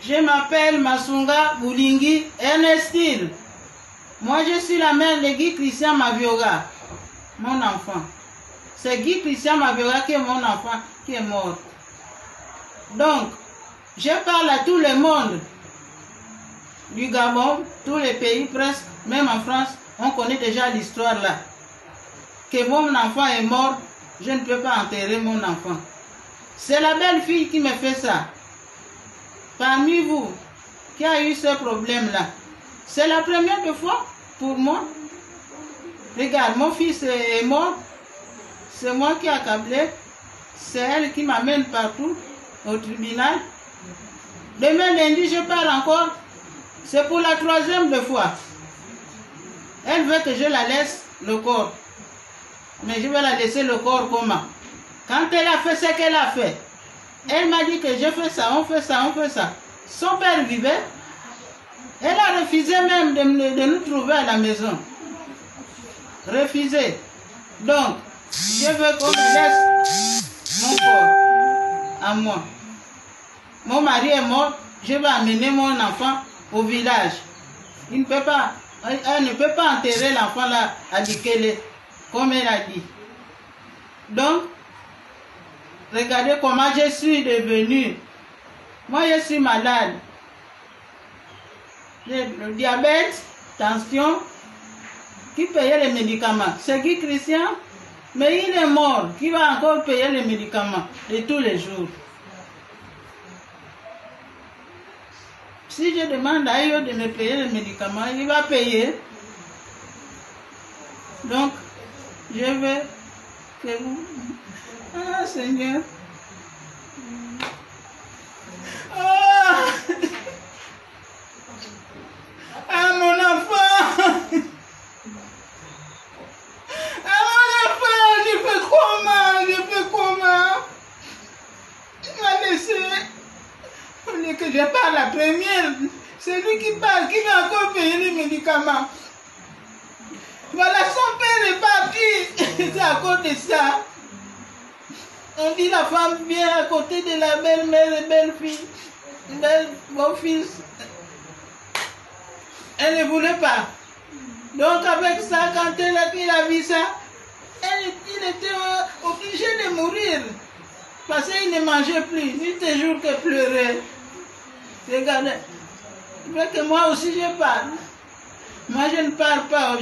Je m'appelle Masunga Boulingi Ernestine. Moi, je suis la mère de Guy Christian Mavioga, mon enfant. C'est Guy Christian Mavioga qui est mon enfant qui est mort. Donc, je parle à tout le monde du Gabon, tous les pays presque, même en France, on connaît déjà l'histoire là. Que mon enfant est mort, je ne peux pas enterrer mon enfant. C'est la belle fille qui me fait ça. Parmi vous, qui a eu ce problème-là, c'est la première fois pour moi. Regarde, mon fils est mort. C'est moi qui ai accablé. C'est elle qui m'amène partout au tribunal. Demain lundi, je pars encore. C'est pour la troisième fois. Elle veut que je la laisse le corps. Mais je vais la laisser le corps comment? Quand elle a fait ce qu'elle a fait, elle m'a dit que je fais ça, on fait ça, on fait ça. Son père vivait. Elle a refusé même de, de nous trouver à la maison. Refusé. Donc, je veux qu'on me laisse mon corps à moi. Mon mari est mort, je vais amener mon enfant au village. Il ne peut pas, elle ne peut pas enterrer l'enfant là à comme elle a dit. Donc, regardez comment je suis devenue. Moi, je suis malade. Le diabète, tension, qui payait les médicaments? C'est Guy Christian, mais il est mort. Qui va encore payer les médicaments de tous les jours? Si je demande à eux de me payer les médicaments, il va payer. Donc, je veux que vous... Ah, Seigneur. Ah, ah mon enfant. Ah, mon enfant, je fais comment Je fais comment Il m'a laissé. On est que je parle la première. C'est lui qui parle, qui va encore payer les médicaments. Voilà, son père est parti. C'est à cause de ça. On dit la femme vient à côté de la belle-mère et belle-fille, belle beau-fils. Elle ne voulait pas. Donc avec ça, quand elle a, il a vu ça, elle, il était obligé de mourir. Parce qu'il ne mangeait plus, nuit et jour que pleurer. Regardez. Que moi aussi je parle. Moi je ne parle pas,